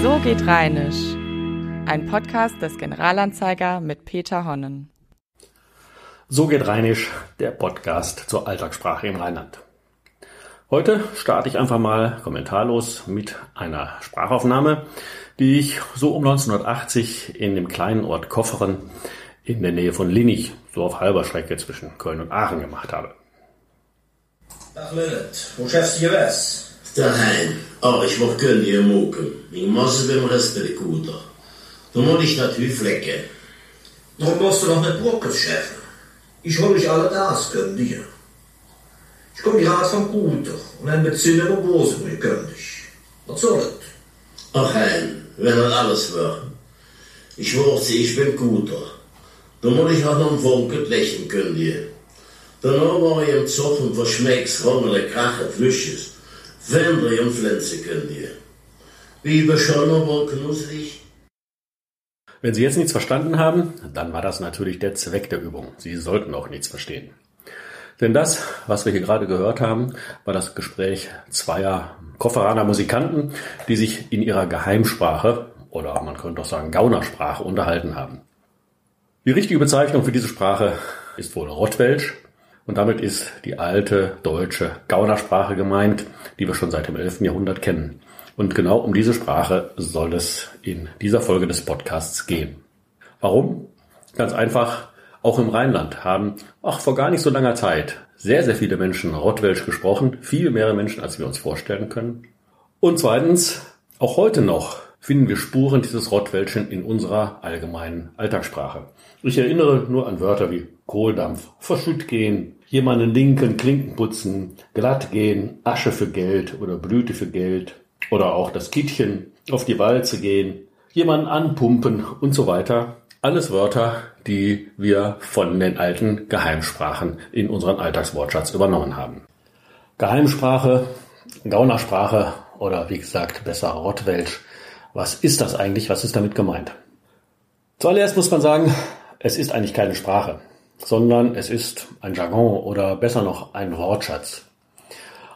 So geht Rheinisch. Ein Podcast des Generalanzeiger mit Peter Honnen. So geht Rheinisch, der Podcast zur Alltagssprache im Rheinland. Heute starte ich einfach mal kommentarlos mit einer Sprachaufnahme, die ich so um 1980 in dem kleinen Ort Kofferen in der Nähe von Linnich, so auf halber Strecke zwischen Köln und Aachen gemacht habe. Dag Lillet, hoe schäfst du was? Daheim. Ich mach gönn dir Moken. Ich muss beim Rest der Kuder. Du musst dich natürlich flecken. Darum musst du doch mit Brocken schäfen. Ich hol mich alle das, gönn dir. Ich komm gerade vom Guter und ein Bezünder im Bosenbrück gönn dich. Was soll das? Ach, Hein, wenn das alles war. Ich wusste, ich bin Guter. Du musst ich auch noch ein Funken lächeln können dir. Danach war ich im Zug und verschmeckst Rommel, Krache, Flüsches. Wände und Pflanze können dir. Wie bescheuert wohl knussig? Wenn Sie jetzt nichts verstanden haben, dann war das natürlich der Zweck der Übung. Sie sollten auch nichts verstehen. Denn das, was wir hier gerade gehört haben, war das Gespräch zweier Kofferaner Musikanten, die sich in ihrer Geheimsprache oder man könnte auch sagen Gaunersprache unterhalten haben. Die richtige Bezeichnung für diese Sprache ist wohl Rottwelsch und damit ist die alte deutsche Gaunersprache gemeint, die wir schon seit dem 11. Jahrhundert kennen. Und genau um diese Sprache soll es in dieser Folge des Podcasts gehen. Warum? Ganz einfach, auch im Rheinland haben, ach, vor gar nicht so langer Zeit, sehr, sehr viele Menschen Rottwelsch gesprochen, viel mehr Menschen, als wir uns vorstellen können. Und zweitens, auch heute noch finden wir Spuren dieses Rottwelschen in unserer allgemeinen Alltagssprache. Ich erinnere nur an Wörter wie Kohldampf, verschütt gehen, jemanden linken, Klinken putzen, glatt gehen, Asche für Geld oder Blüte für Geld oder auch das Kittchen, auf die Walze gehen, jemanden anpumpen und so weiter. Alles Wörter, die wir von den alten Geheimsprachen in unseren Alltagswortschatz übernommen haben. Geheimsprache, Gaunersprache oder wie gesagt besser Rottwelsch. Was ist das eigentlich? Was ist damit gemeint? Zuallererst muss man sagen, es ist eigentlich keine Sprache, sondern es ist ein Jargon oder besser noch ein Wortschatz.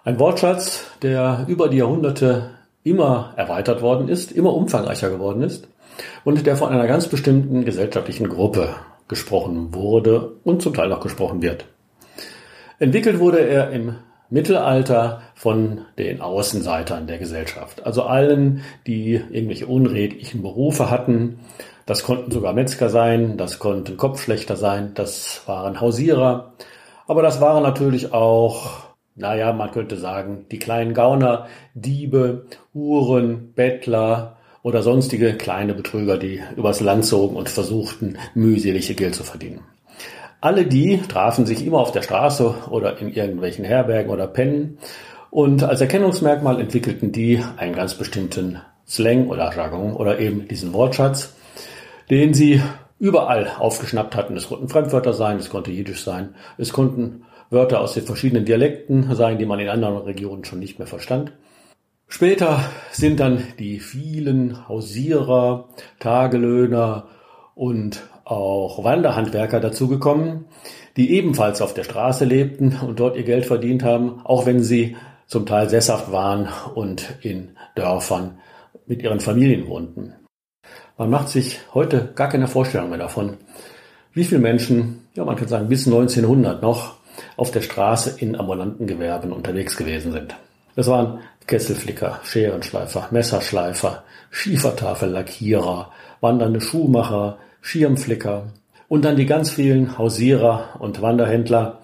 Ein Wortschatz, der über die Jahrhunderte immer erweitert worden ist, immer umfangreicher geworden ist und der von einer ganz bestimmten gesellschaftlichen Gruppe gesprochen wurde und zum Teil auch gesprochen wird. Entwickelt wurde er im Mittelalter von den Außenseitern der Gesellschaft, also allen, die irgendwelche unredlichen Berufe hatten. Das konnten sogar Metzger sein, das konnten Kopfschlechter sein, das waren Hausierer, aber das waren natürlich auch, naja, man könnte sagen, die kleinen Gauner, Diebe, Uhren, Bettler, oder sonstige kleine Betrüger, die übers Land zogen und versuchten, mühselig ihr Geld zu verdienen. Alle die trafen sich immer auf der Straße oder in irgendwelchen Herbergen oder Pennen und als Erkennungsmerkmal entwickelten die einen ganz bestimmten Slang oder Jargon oder eben diesen Wortschatz, den sie überall aufgeschnappt hatten. Es konnten Fremdwörter sein, es konnte Jiddisch sein, es konnten Wörter aus den verschiedenen Dialekten sein, die man in anderen Regionen schon nicht mehr verstand. Später sind dann die vielen Hausierer, Tagelöhner und auch Wanderhandwerker dazugekommen, die ebenfalls auf der Straße lebten und dort ihr Geld verdient haben, auch wenn sie zum Teil sesshaft waren und in Dörfern mit ihren Familien wohnten. Man macht sich heute gar keine Vorstellung mehr davon, wie viele Menschen, ja man kann sagen bis 1900 noch, auf der Straße in ambulanten Gewerben unterwegs gewesen sind. Es waren Kesselflicker, Scherenschleifer, Messerschleifer, Schiefertafellackierer, wandernde Schuhmacher, Schirmflicker und dann die ganz vielen Hausierer und Wanderhändler,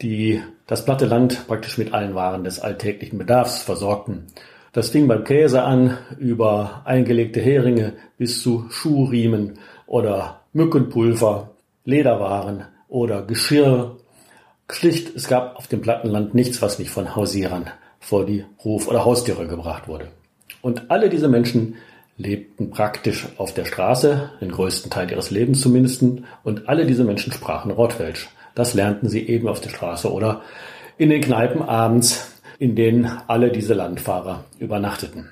die das platte Land praktisch mit allen Waren des alltäglichen Bedarfs versorgten. Das fing beim Käse an, über eingelegte Heringe bis zu Schuhriemen oder Mückenpulver, Lederwaren oder Geschirr. Schlicht, es gab auf dem Plattenland nichts, was nicht von Hausierern vor die Hof- oder Haustiere gebracht wurde. Und alle diese Menschen lebten praktisch auf der Straße, den größten Teil ihres Lebens zumindest, und alle diese Menschen sprachen Rottwelsch. Das lernten sie eben auf der Straße oder in den Kneipen abends, in denen alle diese Landfahrer übernachteten.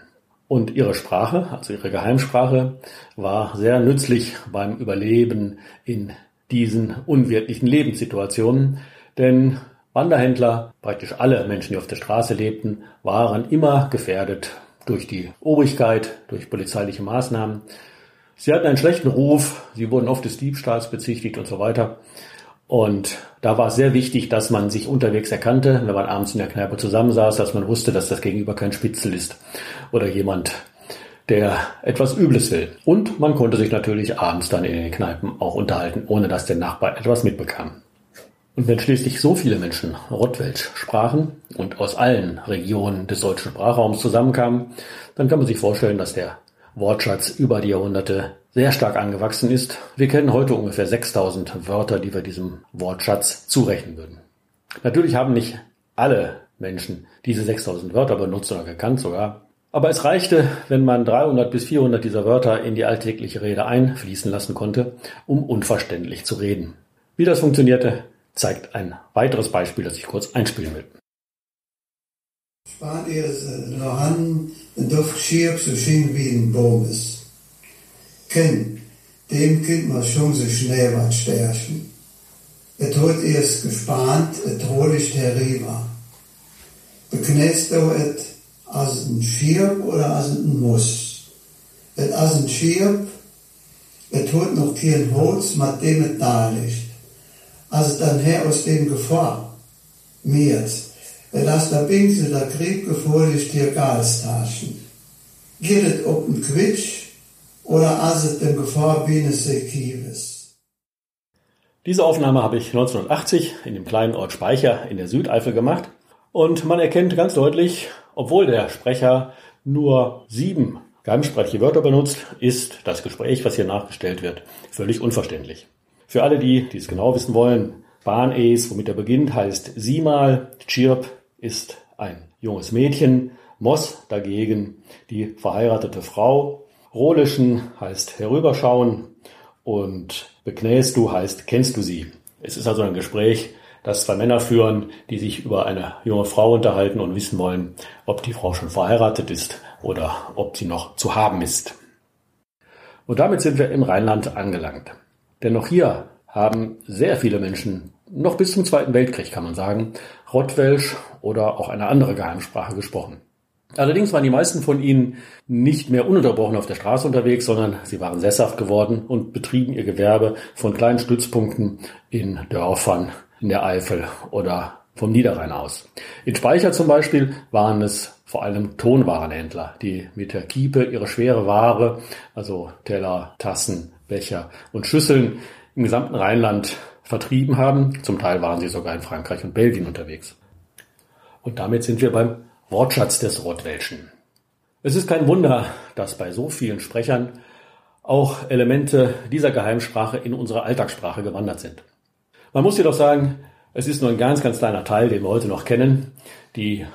Und ihre Sprache, also ihre Geheimsprache, war sehr nützlich beim Überleben in diesen unwirtlichen Lebenssituationen, denn Wanderhändler, praktisch alle Menschen, die auf der Straße lebten, waren immer gefährdet durch die Obrigkeit, durch polizeiliche Maßnahmen. Sie hatten einen schlechten Ruf, sie wurden oft des Diebstahls bezichtigt und so weiter. Und da war es sehr wichtig, dass man sich unterwegs erkannte, wenn man abends in der Kneipe zusammensaß, dass man wusste, dass das Gegenüber kein Spitzel ist oder jemand, der etwas Übles will. Und man konnte sich natürlich abends dann in den Kneipen auch unterhalten, ohne dass der Nachbar etwas mitbekam. Und wenn schließlich so viele Menschen Rottwelsch sprachen und aus allen Regionen des deutschen Sprachraums zusammenkamen, dann kann man sich vorstellen, dass der Wortschatz über die Jahrhunderte sehr stark angewachsen ist. Wir kennen heute ungefähr 6000 Wörter, die wir diesem Wortschatz zurechnen würden. Natürlich haben nicht alle Menschen diese 6000 Wörter benutzt oder gekannt sogar. Aber es reichte, wenn man 300 bis 400 dieser Wörter in die alltägliche Rede einfließen lassen konnte, um unverständlich zu reden. Wie das funktionierte, zeigt ein weiteres Beispiel, das ich kurz einspielen will. Spanier nog han een dof schierp so schön wie ein Baum ist. Ken, dem Kind man schon so schnell was stärchen. Et hat erst gespannt, et rohlicht herüber. Beknäst du et als ein Schirp oder als ein Muss? Et als ein Schirp, et hat noch kein Holz, mit dem et da liegt. Als dann her aus dem Gefahr, mir dass der Pinsel der Krieg gefolgt dir Gastaschen. Geht es ob ein Quitsch oder aset Gefahr bienes Sekives? Diese Aufnahme habe ich 1980 in dem kleinen Ort Speicher in der Südeifel gemacht und man erkennt ganz deutlich, obwohl der Sprecher nur sieben geheimsprachliche Wörter benutzt, ist das Gespräch, was hier nachgestellt wird, völlig unverständlich. Für alle die, die es genau wissen wollen, Bahn-Es, womit er beginnt, heißt Siemal, Chirp ist ein junges Mädchen, Moss dagegen die verheiratete Frau, Rohlischen heißt herüberschauen und beknäst du heißt kennst du sie. Es ist also ein Gespräch, das zwei Männer führen, die sich über eine junge Frau unterhalten und wissen wollen, ob die Frau schon verheiratet ist oder ob sie noch zu haben ist. Und damit sind wir im Rheinland angelangt. Denn noch hier haben sehr viele Menschen noch bis zum Zweiten Weltkrieg, kann man sagen, Rottwelsch oder auch eine andere Geheimsprache gesprochen. Allerdings waren die meisten von ihnen nicht mehr ununterbrochen auf der Straße unterwegs, sondern sie waren sesshaft geworden und betrieben ihr Gewerbe von kleinen Stützpunkten in Dörfern in der Eifel oder vom Niederrhein aus. In Speicher zum Beispiel waren es vor allem Tonwarenhändler, die mit der Kiepe ihre schwere Ware, also Teller, Tassen, Becher und Schüsseln im gesamten Rheinland vertrieben haben. Zum Teil waren sie sogar in Frankreich und Belgien unterwegs. Und damit sind wir beim Wortschatz des Rottwelschen. Es ist kein Wunder, dass bei so vielen Sprechern auch Elemente dieser Geheimsprache in unsere Alltagssprache gewandert sind. Man muss jedoch sagen, es ist nur ein ganz, ganz kleiner Teil, den wir heute noch kennen. Die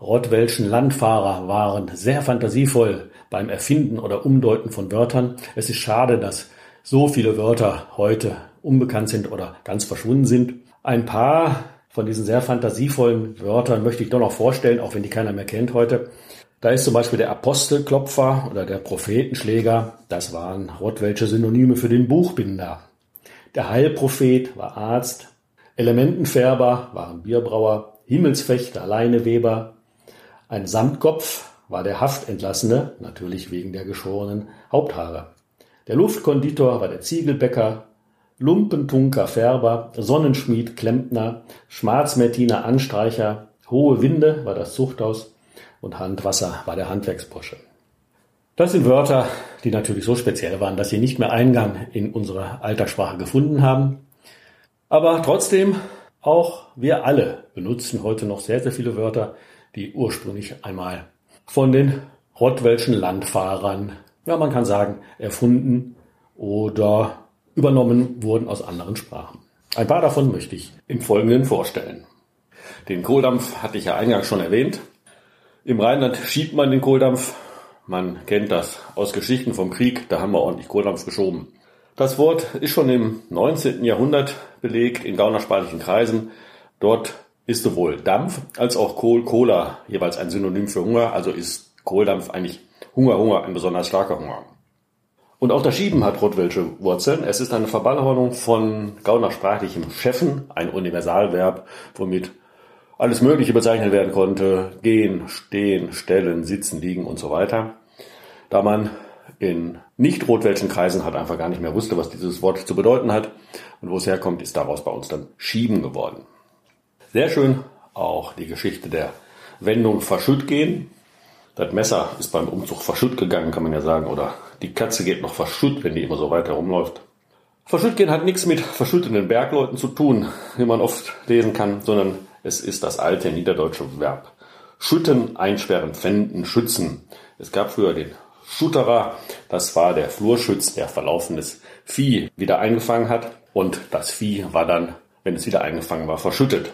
rottwelschen Landfahrer waren sehr fantasievoll beim Erfinden oder Umdeuten von Wörtern. Es ist schade, dass so viele Wörter heute unbekannt sind oder ganz verschwunden sind. Ein paar von diesen sehr fantasievollen Wörtern möchte ich doch noch vorstellen, auch wenn die keiner mehr kennt heute. Da ist zum Beispiel der Apostelklopfer oder der Prophetenschläger. Das waren rottwelsche Synonyme für den Buchbinder. Der Heilprophet war Arzt. Elementenfärber waren Bierbrauer. Himmelsfechter, Leineweber. Ein Samtkopf war der Haftentlassene, natürlich wegen der geschorenen Haupthaare. Der Luftkonditor war der Ziegelbäcker, Lumpentunker Färber, Sonnenschmied Klempner, Schmarzmertiner Anstreicher, Hohe Winde war das Zuchthaus und Handwasser war der Handwerksbursche. Das sind Wörter, die natürlich so speziell waren, dass sie nicht mehr Eingang in unsere Alltagssprache gefunden haben. Aber trotzdem, auch wir alle benutzen heute noch sehr, sehr viele Wörter, die ursprünglich einmal von den rottwelschen Landfahrern ja, man kann sagen, erfunden oder übernommen wurden aus anderen Sprachen. Ein paar davon möchte ich im Folgenden vorstellen. Den Kohldampf hatte ich ja eingangs schon erwähnt. Im Rheinland schiebt man den Kohldampf. Man kennt das aus Geschichten vom Krieg, da haben wir ordentlich Kohldampf geschoben. Das Wort ist schon im 19. Jahrhundert belegt in gaunerspanischen Kreisen. Dort ist sowohl Dampf als auch Kohl, Cola jeweils ein Synonym für Hunger, also ist Kohldampf eigentlich Hunger, Hunger, ein besonders starker Hunger. Und auch das Schieben hat rottwelsche Wurzeln. Es ist eine Verballhornung von gaunersprachlichem Chefen, ein Universalverb, womit alles Mögliche bezeichnet werden konnte. Gehen, stehen, stellen, sitzen, liegen und so weiter. Da man in nicht rotwelschen Kreisen halt einfach gar nicht mehr wusste, was dieses Wort zu bedeuten hat und wo es herkommt, ist daraus bei uns dann schieben geworden. Sehr schön auch die Geschichte der Wendung verschütt gehen. Das Messer ist beim Umzug verschütt gegangen, kann man ja sagen, oder die Katze geht noch verschütt, wenn die immer so weit herumläuft. Verschütt gehen hat nichts mit verschüttenden Bergleuten zu tun, wie man oft lesen kann, sondern es ist das alte niederdeutsche Verb. Schütten, einsperren, fänden, schützen. Es gab früher den Schutterer, das war der Flurschütz, der verlaufenes Vieh wieder eingefangen hat und das Vieh war dann, wenn es wieder eingefangen war, verschüttet.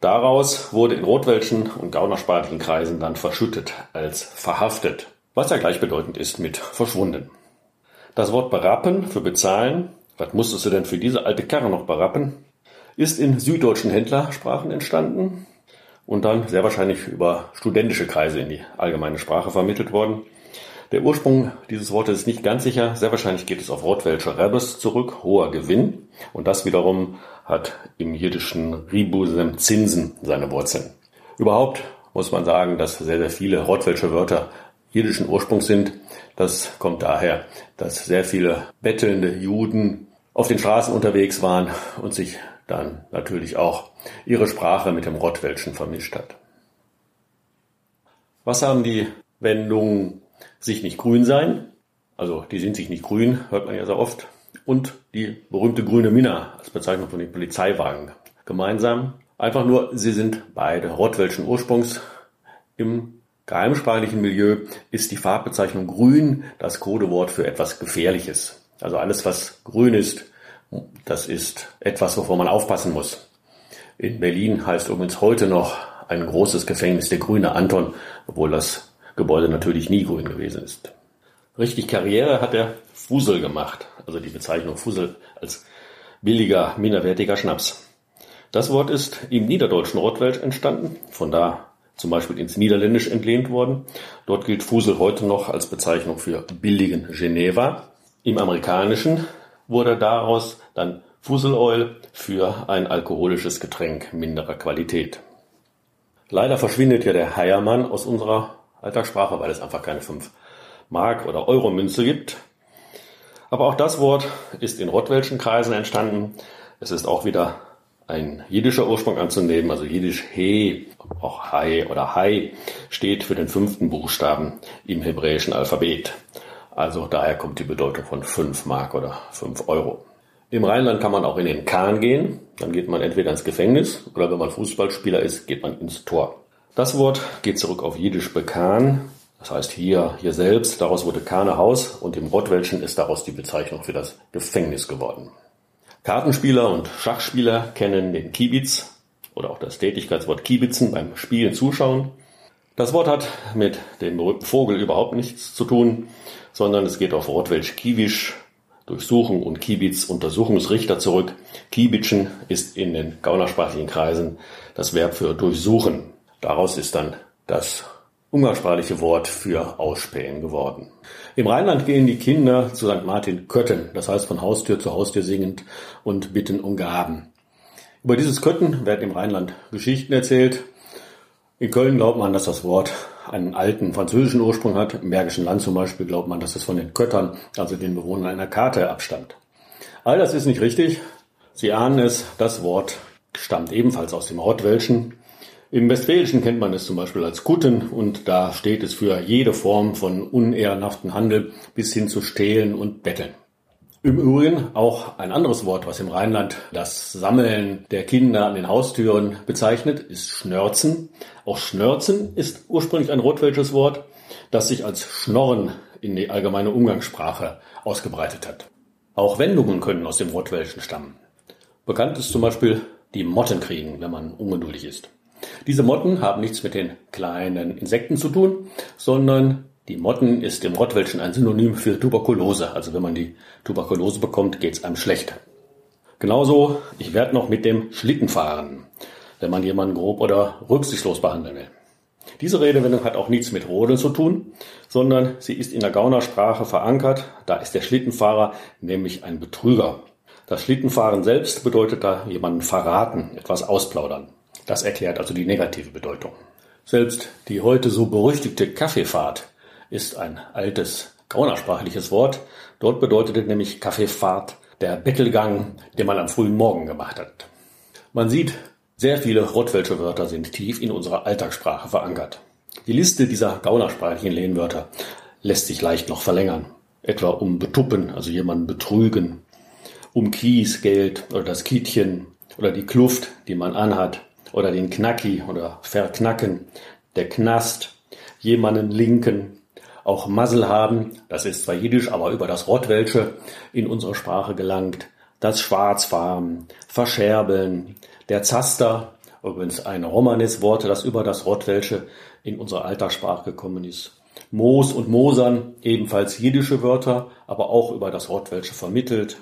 Daraus wurde in rotwelschen und gaunerspartlichen Kreisen dann verschüttet als verhaftet, was ja gleichbedeutend ist mit verschwunden. Das Wort berappen für bezahlen, was musstest du denn für diese alte Karre noch berappen, ist in süddeutschen Händlersprachen entstanden und dann sehr wahrscheinlich über studentische Kreise in die allgemeine Sprache vermittelt worden. Der Ursprung dieses Wortes ist nicht ganz sicher. Sehr wahrscheinlich geht es auf Wortwelsche Rebes zurück, hoher Gewinn. Und das wiederum hat im jiddischen Ribusem Zinsen seine Wurzeln. Überhaupt muss man sagen, dass sehr, sehr viele Rottwelsche Wörter jiddischen Ursprungs sind. Das kommt daher, dass sehr viele bettelnde Juden auf den Straßen unterwegs waren und sich dann natürlich auch ihre Sprache mit dem Rottwelschen vermischt hat. Was haben die Wendungen sich nicht grün sein. Also die sind sich nicht grün, hört man ja sehr oft. Und die berühmte grüne Minna als Bezeichnung von den Polizeiwagen gemeinsam. Einfach nur, sie sind beide rottwelschen Ursprungs. Im geheimsprachlichen Milieu ist die Farbbezeichnung grün das Codewort für etwas Gefährliches. Also alles, was grün ist, das ist etwas, wovor man aufpassen muss. In Berlin heißt übrigens heute noch ein großes Gefängnis der grüne Anton, obwohl das Gebäude natürlich nie grün gewesen ist. Richtig Karriere hat er Fusel gemacht, also die Bezeichnung Fusel als billiger, minderwertiger Schnaps. Das Wort ist im niederdeutschen Rottwelsch entstanden, von da zum Beispiel ins Niederländisch entlehnt worden. Dort gilt Fusel heute noch als Bezeichnung für billigen Geneva. Im Amerikanischen wurde daraus dann Fusel Oil für ein alkoholisches Getränk minderer Qualität. Leider verschwindet ja der Heiermann aus unserer Alltagssprache, weil es einfach keine 5 Mark oder Euro Münze gibt. Aber auch das Wort ist in rottwelschen Kreisen entstanden. Es ist auch wieder ein jiddischer Ursprung anzunehmen, also jiddisch He, auch Hai oder Hai, steht für den fünften Buchstaben im hebräischen Alphabet. Also daher kommt die Bedeutung von 5 Mark oder 5 Euro. Im Rheinland kann man auch in den Kahn gehen. Dann geht man entweder ins Gefängnis oder wenn man Fußballspieler ist, geht man ins Tor. Das Wort geht zurück auf Jiddisch bekan, das heißt hier, hier selbst, daraus wurde Kahne Haus und im Rottwelschen ist daraus die Bezeichnung für das Gefängnis geworden. Kartenspieler und Schachspieler kennen den Kiebitz oder auch das Tätigkeitswort Kiebitzen beim Spielen zuschauen. Das Wort hat mit dem berühmten Vogel überhaupt nichts zu tun, sondern es geht auf Rottwelsch Kiewisch, Durchsuchung und Kiebitz Untersuchungsrichter zurück. Kiebitschen ist in den gaunersprachlichen Kreisen das Verb für durchsuchen. Daraus ist dann das umgangssprachliche Wort für Ausspähen geworden. Im Rheinland gehen die Kinder zu St. Martin Kötten, das heißt von Haustür zu Haustür singend und bitten um Gaben. Über dieses Kötten werden im Rheinland Geschichten erzählt. In Köln glaubt man, dass das Wort einen alten französischen Ursprung hat. Im Bergischen Land zum Beispiel glaubt man, dass es von den Köttern, also den Bewohnern einer Karte, abstammt. All das ist nicht richtig. Sie ahnen es, das Wort stammt ebenfalls aus dem Rottwelschen im Westfälischen kennt man es zum Beispiel als Kutten und da steht es für jede Form von unehrenhaften Handel bis hin zu Stehlen und Betteln. Im Übrigen auch ein anderes Wort, was im Rheinland das Sammeln der Kinder an den Haustüren bezeichnet, ist Schnörzen. Auch Schnörzen ist ursprünglich ein rotwelsches Wort, das sich als Schnorren in die allgemeine Umgangssprache ausgebreitet hat. Auch Wendungen können aus dem Rotwelschen stammen. Bekannt ist zum Beispiel die Motten kriegen, wenn man ungeduldig ist. Diese Motten haben nichts mit den kleinen Insekten zu tun, sondern die Motten ist im Rottwelschen ein Synonym für Tuberkulose. Also wenn man die Tuberkulose bekommt, geht es einem schlecht. Genauso, ich werde noch mit dem Schlitten fahren, wenn man jemanden grob oder rücksichtslos behandeln will. Diese Redewendung hat auch nichts mit Rodeln zu tun, sondern sie ist in der Gaunersprache verankert. Da ist der Schlittenfahrer nämlich ein Betrüger. Das Schlittenfahren selbst bedeutet da jemanden verraten, etwas ausplaudern. Das erklärt also die negative Bedeutung. Selbst die heute so berüchtigte Kaffeefahrt ist ein altes gaunersprachliches Wort. Dort bedeutete nämlich Kaffeefahrt der Bettelgang, den man am frühen Morgen gemacht hat. Man sieht, sehr viele Rottwelsche Wörter sind tief in unserer Alltagssprache verankert. Die Liste dieser gaunersprachlichen Lehnwörter lässt sich leicht noch verlängern. Etwa um betuppen, also jemanden betrügen, um Kies, Geld oder das Kietchen oder die Kluft, die man anhat, oder den Knacki oder verknacken, der Knast, jemanden linken, auch Muzzle haben, das ist zwar jiddisch, aber über das Rottwelsche in unsere Sprache gelangt, das Schwarzfarben, Verscherbeln, der Zaster, übrigens ein Romanes-Wort, das über das Rottwelsche in unsere Alltagssprache gekommen ist. Moos und Mosern, ebenfalls jiddische Wörter, aber auch über das Rottwelsche vermittelt.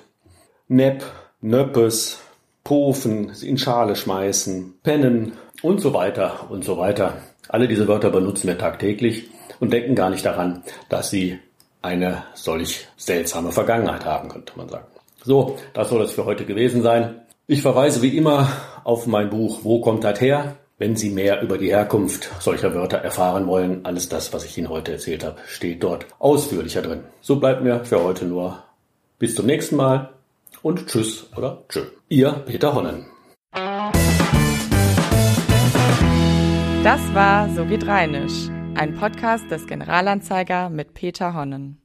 Nepp, Nöppes, Pofen, in Schale schmeißen, pennen und so weiter und so weiter. Alle diese Wörter benutzen wir tagtäglich und denken gar nicht daran, dass sie eine solch seltsame Vergangenheit haben, könnte man sagen. So, das soll es für heute gewesen sein. Ich verweise wie immer auf mein Buch Wo kommt das her? Wenn Sie mehr über die Herkunft solcher Wörter erfahren wollen, alles das, was ich Ihnen heute erzählt habe, steht dort ausführlicher drin. So bleibt mir für heute nur bis zum nächsten Mal und tschüss oder tschö. Ihr Peter Honnen. Das war So geht Rheinisch, ein Podcast des Generalanzeiger mit Peter Honnen.